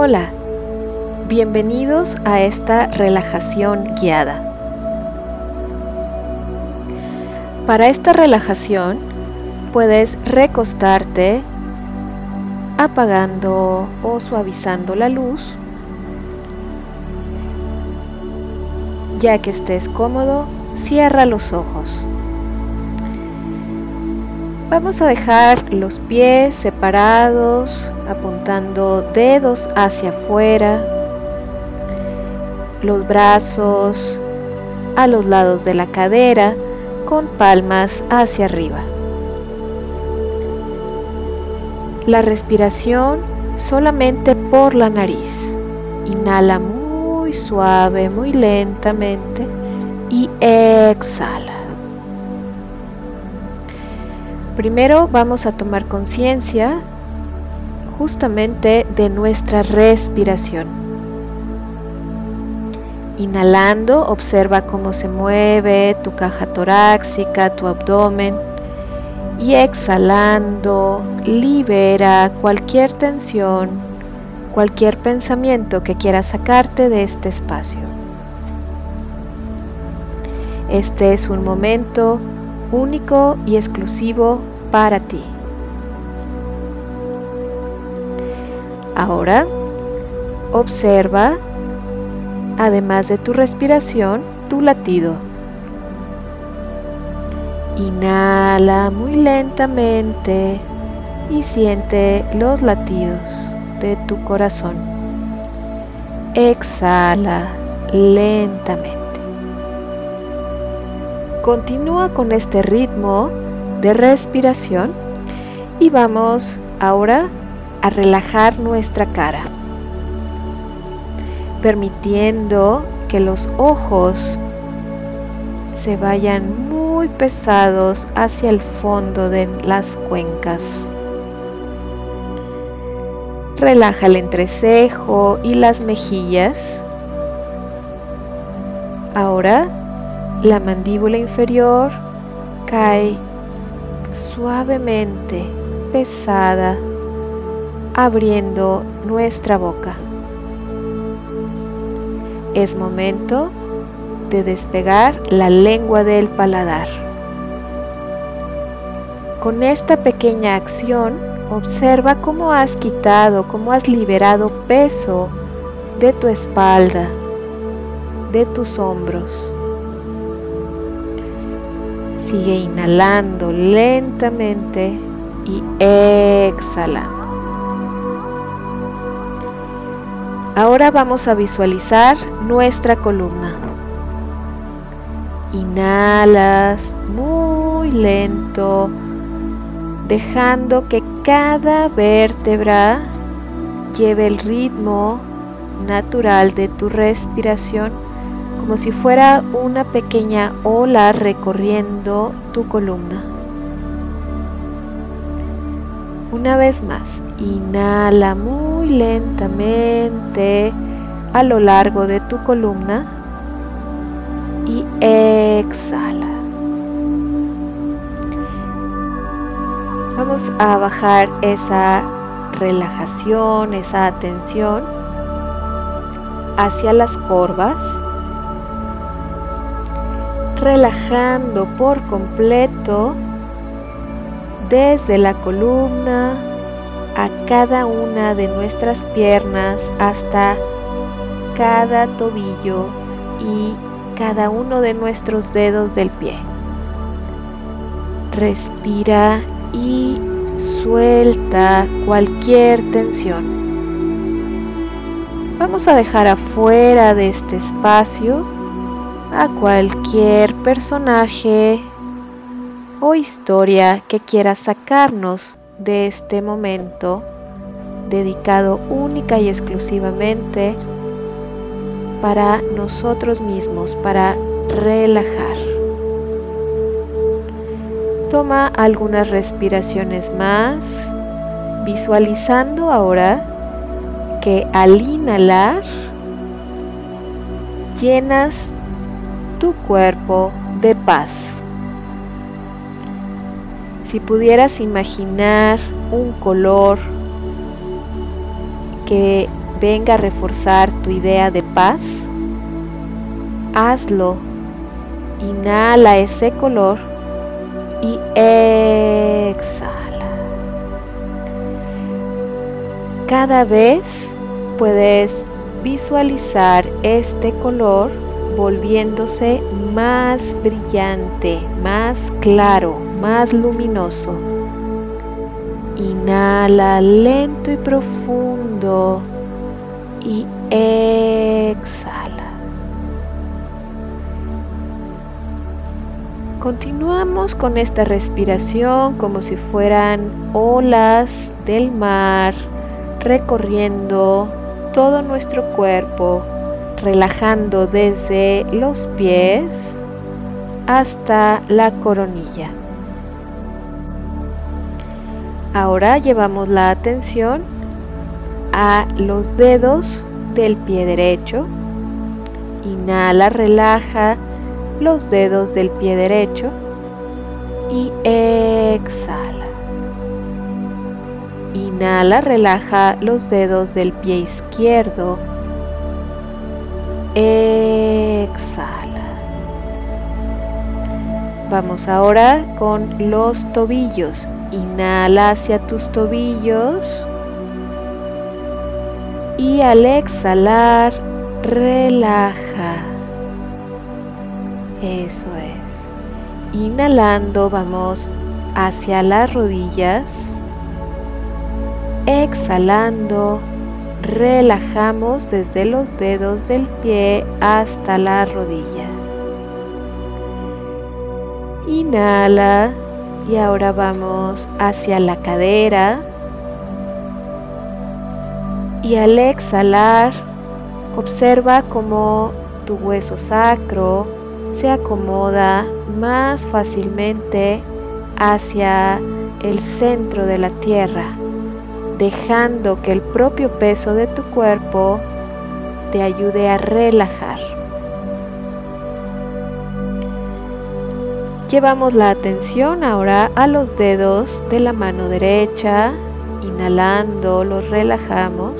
Hola, bienvenidos a esta relajación guiada. Para esta relajación puedes recostarte apagando o suavizando la luz. Ya que estés cómodo, cierra los ojos. Vamos a dejar los pies separados, apuntando dedos hacia afuera, los brazos a los lados de la cadera con palmas hacia arriba. La respiración solamente por la nariz. Inhala muy suave, muy lentamente y exhala. Primero vamos a tomar conciencia justamente de nuestra respiración. Inhalando, observa cómo se mueve tu caja torácica, tu abdomen. Y exhalando, libera cualquier tensión, cualquier pensamiento que quiera sacarte de este espacio. Este es un momento único y exclusivo para ti. Ahora, observa, además de tu respiración, tu latido. Inhala muy lentamente y siente los latidos de tu corazón. Exhala lentamente. Continúa con este ritmo de respiración y vamos ahora a relajar nuestra cara, permitiendo que los ojos se vayan muy pesados hacia el fondo de las cuencas. Relaja el entrecejo y las mejillas. Ahora la mandíbula inferior cae suavemente, pesada, abriendo nuestra boca. Es momento de despegar la lengua del paladar. Con esta pequeña acción, observa cómo has quitado, cómo has liberado peso de tu espalda, de tus hombros. Sigue inhalando lentamente y exhalando. Ahora vamos a visualizar nuestra columna. Inhalas muy lento, dejando que cada vértebra lleve el ritmo natural de tu respiración como si fuera una pequeña ola recorriendo tu columna. Una vez más, inhala muy lentamente a lo largo de tu columna y exhala. Vamos a bajar esa relajación, esa atención hacia las corvas relajando por completo desde la columna a cada una de nuestras piernas hasta cada tobillo y cada uno de nuestros dedos del pie. Respira y suelta cualquier tensión. Vamos a dejar afuera de este espacio a cualquier personaje o historia que quiera sacarnos de este momento dedicado única y exclusivamente para nosotros mismos, para relajar. Toma algunas respiraciones más, visualizando ahora que al inhalar llenas tu cuerpo de paz. Si pudieras imaginar un color que venga a reforzar tu idea de paz, hazlo. Inhala ese color y exhala. Cada vez puedes visualizar este color volviéndose más brillante, más claro, más luminoso. Inhala lento y profundo y exhala. Continuamos con esta respiración como si fueran olas del mar recorriendo todo nuestro cuerpo, relajando desde los pies hasta la coronilla. Ahora llevamos la atención a los dedos del pie derecho. Inhala, relaja los dedos del pie derecho y exhala. Inhala, relaja los dedos del pie izquierdo. Exhala. Vamos ahora con los tobillos. Inhala hacia tus tobillos. Y al exhalar, relaja. Eso es. Inhalando vamos hacia las rodillas. Exhalando, relajamos desde los dedos del pie hasta la rodilla. Inhala y ahora vamos hacia la cadera. Y al exhalar, observa cómo tu hueso sacro se acomoda más fácilmente hacia el centro de la tierra dejando que el propio peso de tu cuerpo te ayude a relajar. Llevamos la atención ahora a los dedos de la mano derecha, inhalando los relajamos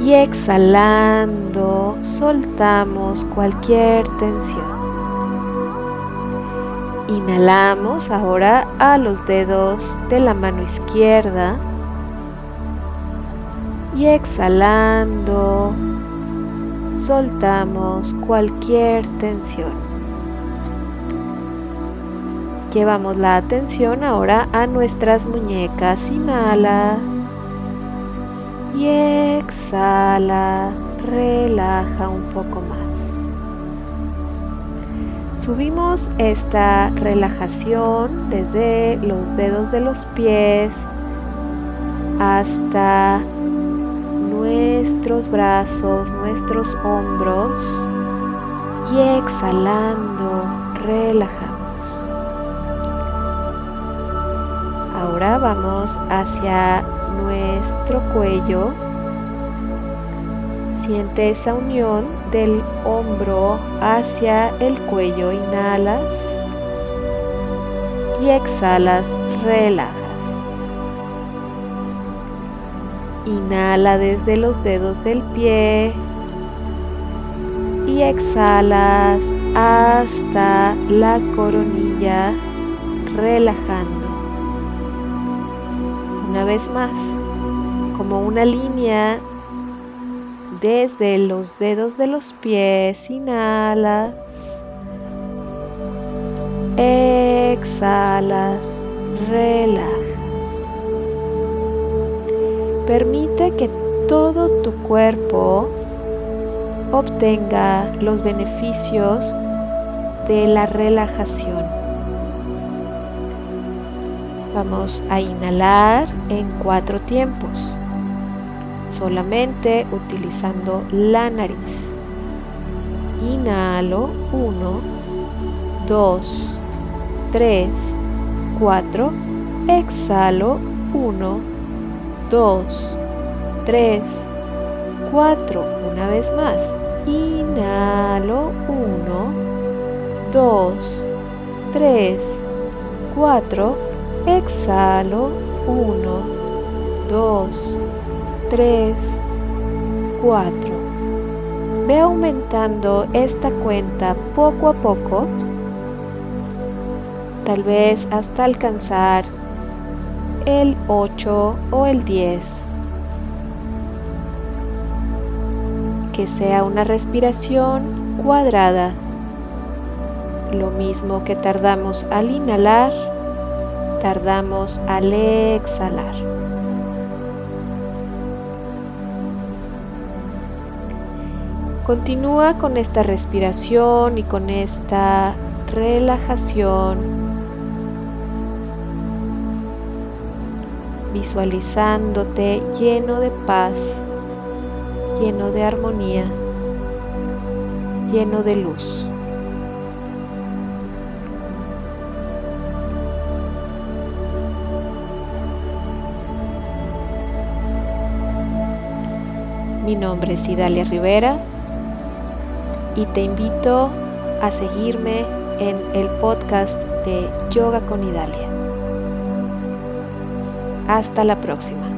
y exhalando soltamos cualquier tensión. Inhalamos ahora a los dedos de la mano izquierda y exhalando soltamos cualquier tensión. Llevamos la atención ahora a nuestras muñecas. Inhala y exhala. Relaja un poco más. Subimos esta relajación desde los dedos de los pies hasta nuestros brazos, nuestros hombros y exhalando relajamos. Ahora vamos hacia nuestro cuello Siente esa unión del hombro hacia el cuello. Inhalas y exhalas, relajas. Inhala desde los dedos del pie y exhalas hasta la coronilla, relajando. Una vez más, como una línea desde los dedos de los pies, inhalas, exhalas, relajas. Permite que todo tu cuerpo obtenga los beneficios de la relajación. Vamos a inhalar en cuatro tiempos solamente utilizando la nariz. Inhalo 1, 2, 3, 4. Exhalo 1, 2, 3, 4. Una vez más. Inhalo 1, 2, 3, 4. Exhalo 1, 2, 3, 4. Ve aumentando esta cuenta poco a poco, tal vez hasta alcanzar el 8 o el 10. Que sea una respiración cuadrada, lo mismo que tardamos al inhalar, tardamos al exhalar. Continúa con esta respiración y con esta relajación, visualizándote lleno de paz, lleno de armonía, lleno de luz. Mi nombre es Idalia Rivera y te invito a seguirme en el podcast de Yoga con Idalia. Hasta la próxima.